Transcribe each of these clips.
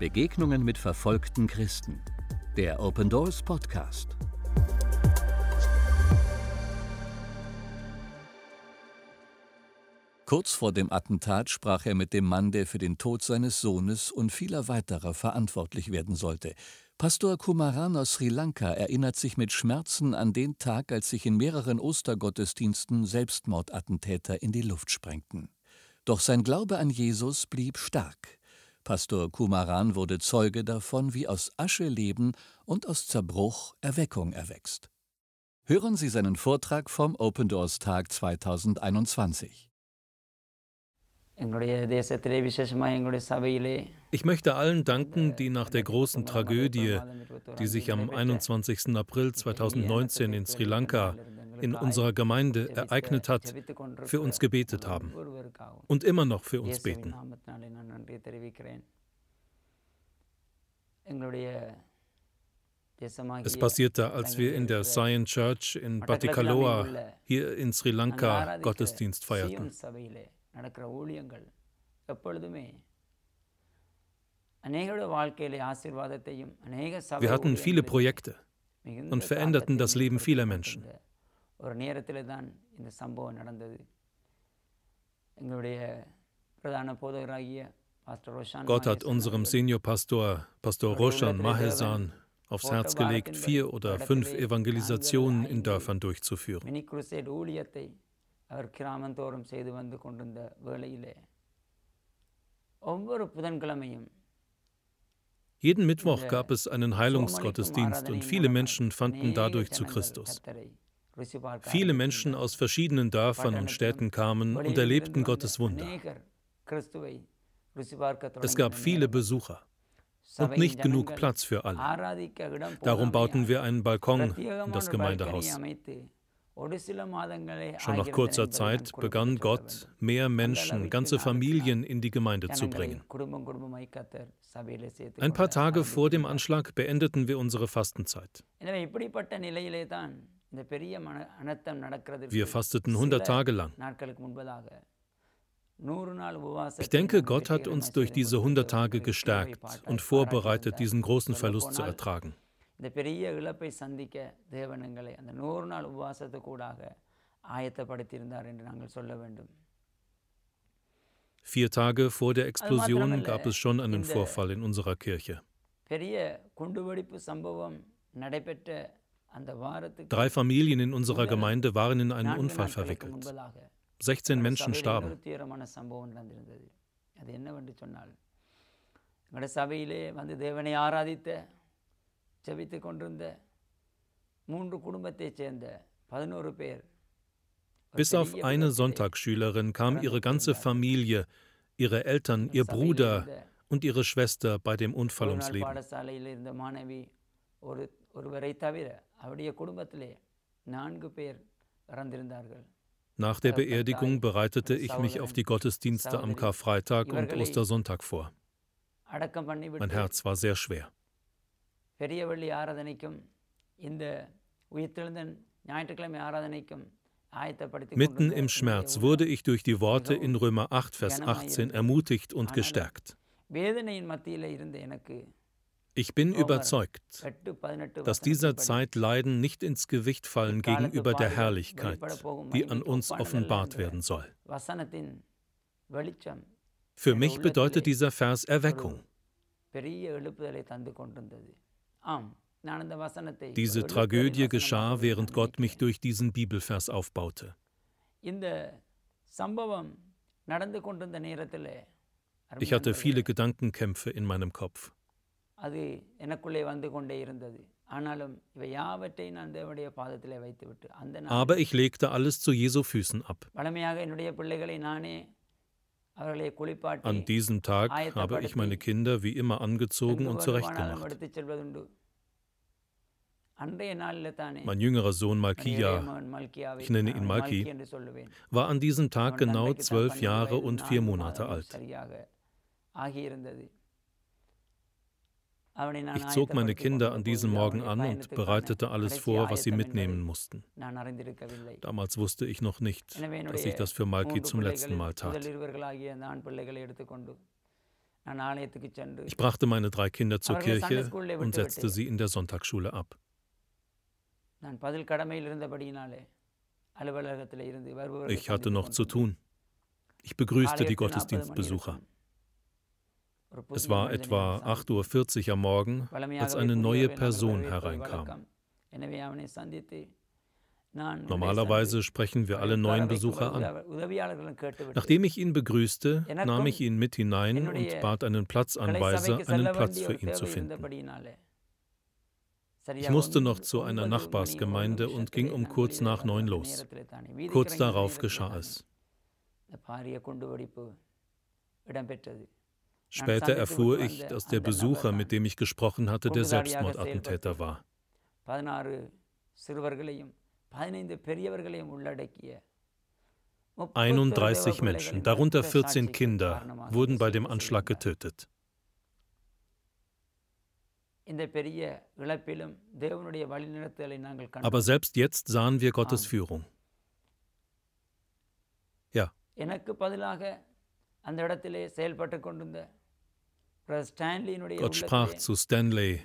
Begegnungen mit verfolgten Christen. Der Open Doors Podcast. Kurz vor dem Attentat sprach er mit dem Mann, der für den Tod seines Sohnes und vieler weiterer verantwortlich werden sollte. Pastor Kumaran aus Sri Lanka erinnert sich mit Schmerzen an den Tag, als sich in mehreren Ostergottesdiensten Selbstmordattentäter in die Luft sprengten. Doch sein Glaube an Jesus blieb stark. Pastor Kumaran wurde Zeuge davon, wie aus Asche Leben und aus Zerbruch Erweckung erwächst. Hören Sie seinen Vortrag vom Open Doors Tag 2021. Ich möchte allen danken, die nach der großen Tragödie, die sich am 21. April 2019 in Sri Lanka in unserer Gemeinde ereignet hat, für uns gebetet haben und immer noch für uns beten. Es passierte, als wir in der Sion Church in Batikaloa hier in Sri Lanka Gottesdienst feierten. Wir hatten viele Projekte und veränderten das Leben vieler Menschen. Gott hat unserem Seniorpastor, Pastor Roshan Mahesan, aufs Herz gelegt, vier oder fünf Evangelisationen in Dörfern durchzuführen. அவர் கிராமந்தோறும் செய்து வந்து கொண்டிருந்த வேளையிலே ஒவ்வொரு புதன்கிழமையும் Jeden Mittwoch gab es einen Heilungsgottesdienst und viele Menschen fanden dadurch zu Christus. Viele Menschen aus verschiedenen Dörfern und Städten kamen und erlebten Gottes Wunder. Es gab viele Besucher und nicht genug Platz für alle. Darum bauten wir einen Balkon in das Gemeindehaus. Schon nach kurzer Zeit begann Gott, mehr Menschen, ganze Familien in die Gemeinde zu bringen. Ein paar Tage vor dem Anschlag beendeten wir unsere Fastenzeit. Wir fasteten 100 Tage lang. Ich denke, Gott hat uns durch diese 100 Tage gestärkt und vorbereitet, diesen großen Verlust zu ertragen. இந்த பெரிய இழப்பை சந்திக்க தேவன் எங்களை அந்த நூறு நாள் உபவாசத்துக்கூடாக ஆயத்தப்படுத்தியிருந்தார் என்று நாங்கள் சொல்ல வேண்டும் Vier Tage vor der Explosion gab es schon einen Vorfall in unserer Kirche. Drei Familien in unserer Gemeinde waren in einen Unfall verwickelt. 16 Menschen starben. சபையிலே வந்து தேவனை ஆராதித்த ஜபித்து கொண்டிருந்த மூன்று குடும்பத்தைச் சேர்ந்த பதினோரு பேர் Bis auf eine Sonntagsschülerin kam ihre ganze Familie, ihre Eltern, ihr Bruder und ihre Schwester bei dem Unfall ums Leben. Nach der Beerdigung bereitete ich mich auf die Gottesdienste am Karfreitag und Ostersonntag vor. Mein Herz war sehr schwer. பெரிய வெள்ளி ஆராதனைக்கும் இந்த உயிர்த்தெழுந்த ஞாயிற்றுக்கிழமை ஆராதனைக்கும் Mitten im Schmerz wurde ich durch die Worte in Römer 8, Vers 18 ermutigt und gestärkt. Ich bin überzeugt, dass dieser Zeit Leiden nicht ins Gewicht fallen gegenüber der Herrlichkeit, die an uns offenbart werden soll. Für mich bedeutet dieser Vers Erweckung. Diese Tragödie geschah, während Gott mich durch diesen Bibelvers aufbaute. Ich hatte viele Gedankenkämpfe in meinem Kopf. Aber ich legte alles zu Jesu Füßen ab. An diesem Tag habe ich meine Kinder wie immer angezogen und zurechtgemacht. Mein jüngerer Sohn Malkia, ich nenne ihn Malki, war an diesem Tag genau zwölf Jahre und vier Monate alt. Ich zog meine Kinder an diesem Morgen an und bereitete alles vor, was sie mitnehmen mussten. Damals wusste ich noch nicht, dass ich das für Malki zum letzten Mal tat. Ich brachte meine drei Kinder zur Kirche und setzte sie in der Sonntagsschule ab. Ich hatte noch zu tun. Ich begrüßte die Gottesdienstbesucher. Es war etwa 8.40 Uhr am Morgen, als eine neue Person hereinkam. Normalerweise sprechen wir alle neuen Besucher an. Nachdem ich ihn begrüßte, nahm ich ihn mit hinein und bat einen Platzanweiser, einen Platz für ihn zu finden. Ich musste noch zu einer Nachbarsgemeinde und ging um kurz nach neun los. Kurz darauf geschah es. Später erfuhr ich, dass der Besucher, mit dem ich gesprochen hatte, der Selbstmordattentäter war. 31 Menschen, darunter 14 Kinder, wurden bei dem Anschlag getötet. Aber selbst jetzt sahen wir Gottes Führung. Ja. Gott sprach zu Stanley,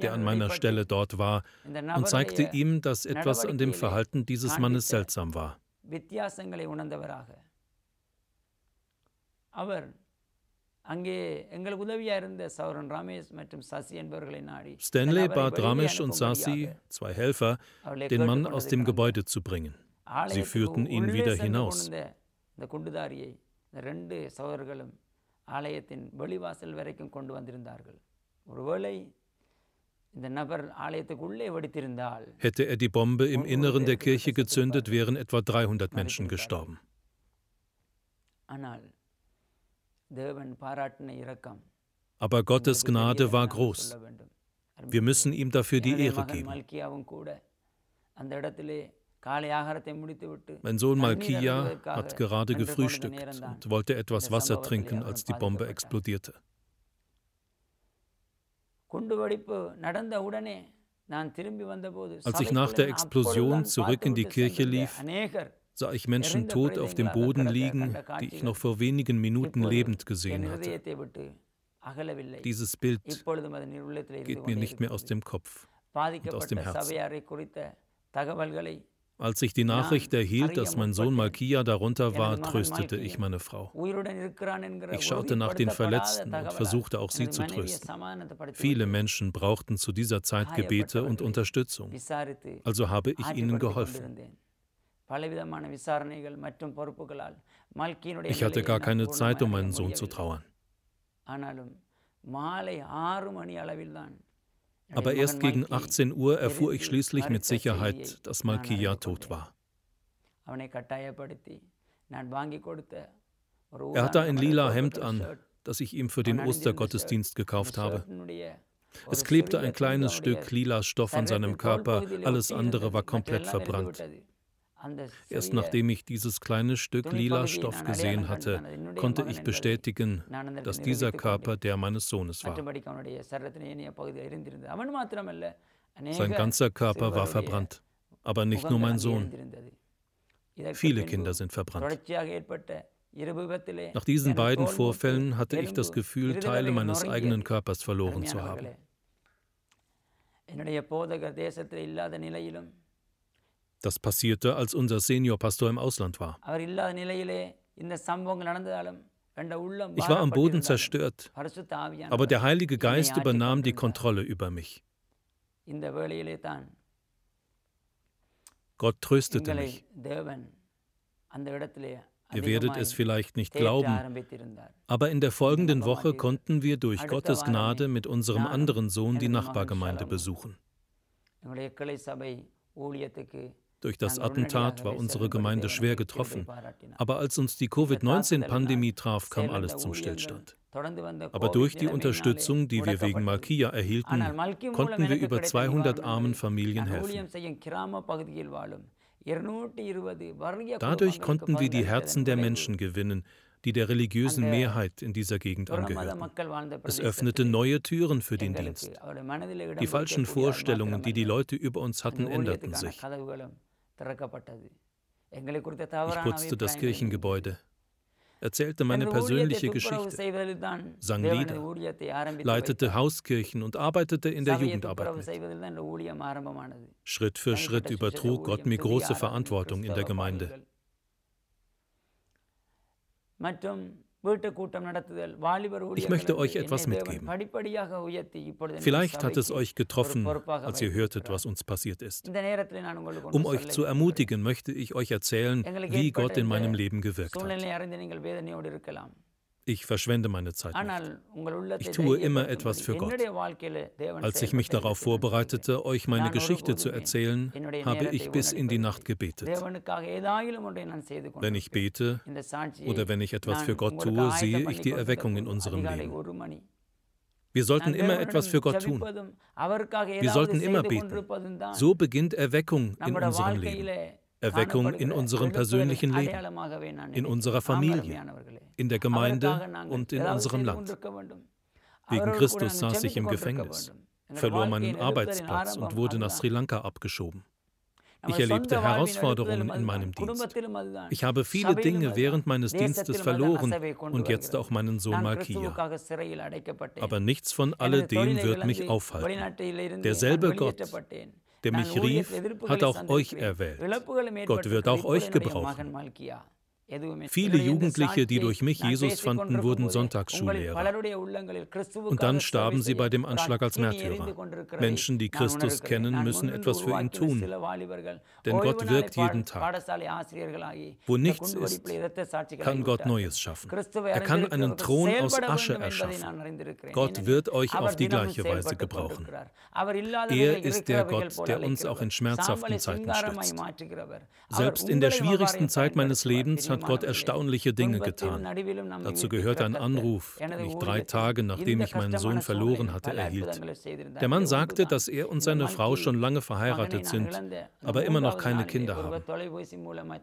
der an meiner Stelle dort war, und zeigte ihm, dass etwas an dem Verhalten dieses Mannes seltsam war. Stanley bat Ramesh und Sasi, zwei Helfer, den Mann aus dem Gebäude zu bringen. Sie führten ihn wieder hinaus. ஆலயத்தின் வெளிவாசல் வரைக்கும் கொண்டு வந்திருந்தார்கள் ஒருவேளை Hätte er die Bombe im Inneren der Kirche gezündet, wären etwa 300 Menschen gestorben. Aber Gottes Gnade war groß. Wir müssen ihm dafür die Ehre geben. Mein Sohn Malkia hat gerade gefrühstückt und wollte etwas Wasser trinken, als die Bombe explodierte. Als ich nach der Explosion zurück in die Kirche lief, sah ich Menschen tot auf dem Boden liegen, die ich noch vor wenigen Minuten lebend gesehen hatte. Dieses Bild geht mir nicht mehr aus dem Kopf und aus dem Herzen. Als ich die Nachricht erhielt, dass mein Sohn Malkia darunter war, tröstete ich meine Frau. Ich schaute nach den Verletzten und versuchte auch sie zu trösten. Viele Menschen brauchten zu dieser Zeit Gebete und Unterstützung. Also habe ich ihnen geholfen. Ich hatte gar keine Zeit, um meinen Sohn zu trauern. Aber erst gegen 18 Uhr erfuhr ich schließlich mit Sicherheit, dass Malkia tot war. Er hatte ein lila Hemd an, das ich ihm für den Ostergottesdienst gekauft habe. Es klebte ein kleines Stück lila Stoff an seinem Körper, alles andere war komplett verbrannt. Erst nachdem ich dieses kleine Stück lila Stoff gesehen hatte, konnte ich bestätigen, dass dieser Körper der meines Sohnes war. Sein ganzer Körper war verbrannt, aber nicht nur mein Sohn. Viele Kinder sind verbrannt. Nach diesen beiden Vorfällen hatte ich das Gefühl, Teile meines eigenen Körpers verloren zu haben. Das passierte, als unser Seniorpastor im Ausland war. Ich war am Boden zerstört, aber der Heilige Geist übernahm die Kontrolle über mich. Gott tröstete mich. Ihr werdet es vielleicht nicht glauben, aber in der folgenden Woche konnten wir durch Gottes Gnade mit unserem anderen Sohn die Nachbargemeinde besuchen. Durch das Attentat war unsere Gemeinde schwer getroffen. Aber als uns die Covid-19-Pandemie traf, kam alles zum Stillstand. Aber durch die Unterstützung, die wir wegen Malkia erhielten, konnten wir über 200 armen Familien helfen. Dadurch konnten wir die Herzen der Menschen gewinnen, die der religiösen Mehrheit in dieser Gegend angehörten. Es öffnete neue Türen für den Dienst. Die falschen Vorstellungen, die die Leute über uns hatten, änderten sich. Ich putzte das Kirchengebäude. erzählte meine persönliche Geschichte, sang Lieder, leitete Hauskirchen und arbeitete in der Jugendarbeit mit. Schritt für Schritt übertrug Gott mir große Verantwortung in der Gemeinde. Ich möchte euch etwas mitgeben. Vielleicht hat es euch getroffen, als ihr hörtet, was uns passiert ist. Um euch zu ermutigen, möchte ich euch erzählen, wie Gott in meinem Leben gewirkt hat. Ich verschwende meine Zeit nicht. Ich tue immer etwas für Gott. Als ich mich darauf vorbereitete, euch meine Geschichte zu erzählen, habe ich bis in die Nacht gebetet. Wenn ich bete oder wenn ich etwas für Gott tue, sehe ich die Erweckung in unserem Leben. Wir sollten immer etwas für Gott tun. Wir sollten immer beten. So beginnt Erweckung in unserem Leben. Erweckung in unserem persönlichen Leben, in unserer Familie, in der Gemeinde und in unserem Land. Wegen Christus saß ich im Gefängnis, verlor meinen Arbeitsplatz und wurde nach Sri Lanka abgeschoben. Ich erlebte Herausforderungen in meinem Dienst. Ich habe viele Dinge während meines Dienstes verloren und jetzt auch meinen Sohn Malkia. Aber nichts von alledem wird mich aufhalten. Derselbe Gott, der mich rief, hat auch euch erwählt. Gott wird auch euch gebrauchen. Viele Jugendliche, die durch mich Jesus fanden, wurden Sonntagsschullehrer. Und dann starben sie bei dem Anschlag als Märtyrer. Menschen, die Christus kennen, müssen etwas für ihn tun. Denn Gott wirkt jeden Tag. Wo nichts ist, kann Gott Neues schaffen. Er kann einen Thron aus Asche erschaffen. Gott wird euch auf die gleiche Weise gebrauchen. Er ist der Gott, der uns auch in schmerzhaften Zeiten stützt. Selbst in der schwierigsten Zeit meines Lebens hat hat Gott erstaunliche Dinge getan. Dazu gehört ein Anruf, den ich drei Tage nachdem ich meinen Sohn verloren hatte, erhielt. Der Mann sagte, dass er und seine Frau schon lange verheiratet sind, aber immer noch keine Kinder haben.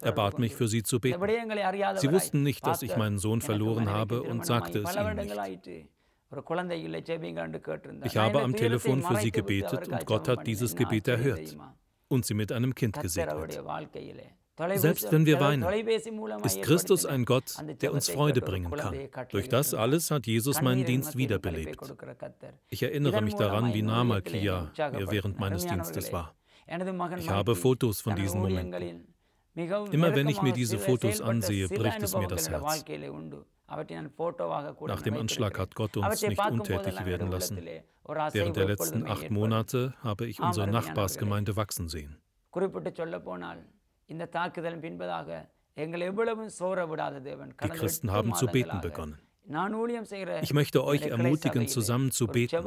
Er bat mich, für sie zu beten. Sie wussten nicht, dass ich meinen Sohn verloren habe und sagte es ihnen nicht. Ich habe am Telefon für sie gebetet und Gott hat dieses Gebet erhört und sie mit einem Kind gesegnet. Selbst wenn wir weinen, ist Christus ein Gott, der uns Freude bringen kann. Durch das alles hat Jesus meinen Dienst wiederbelebt. Ich erinnere mich daran, wie nah Malkia mir während meines Dienstes war. Ich habe Fotos von diesen Momenten. Immer wenn ich mir diese Fotos ansehe, bricht es mir das Herz. Nach dem Anschlag hat Gott uns nicht untätig werden lassen. Während der letzten acht Monate habe ich unsere Nachbarsgemeinde wachsen sehen. Die Christen haben zu beten begonnen. Ich möchte euch ermutigen, zusammen zu beten,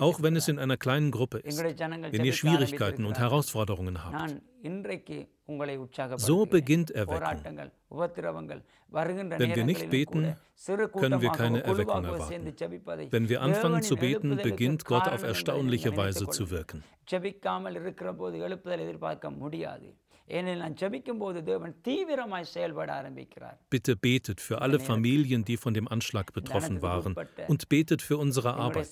auch wenn es in einer kleinen Gruppe ist, wenn ihr Schwierigkeiten und Herausforderungen habt. So beginnt Erweckung. Wenn wir nicht beten, können wir keine Erweckung erwarten. Wenn wir anfangen zu beten, beginnt Gott auf erstaunliche Weise zu wirken. Bitte betet für alle Familien, die von dem Anschlag betroffen waren. und betet für unsere Arbeit,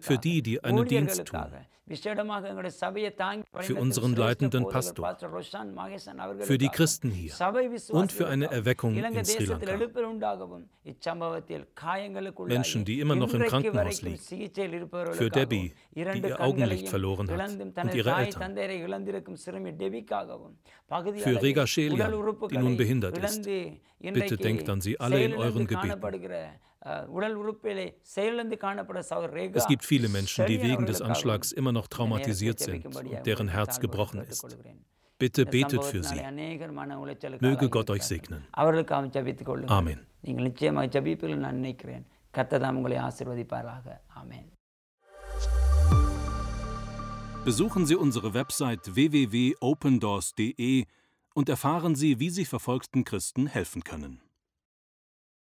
für die, die einen Dienst tun, für unseren leitenden Pastor, für die Christen hier und für eine Erweckung in Sri Lanka. Menschen, die immer noch im Krankenhaus liegen, für Debbie, die ihr Augenlicht verloren hat und ihre Eltern, für Rega Shelia, die nun behindert ist. Bitte denkt an sie alle in euren Gebeten. Es gibt viele Menschen, die wegen des Anschlags immer noch traumatisiert sind und deren Herz gebrochen ist. Bitte betet für sie. Möge Gott euch segnen. Amen. Besuchen Sie unsere Website www.opendoors.de und erfahren Sie, wie Sie verfolgten Christen helfen können.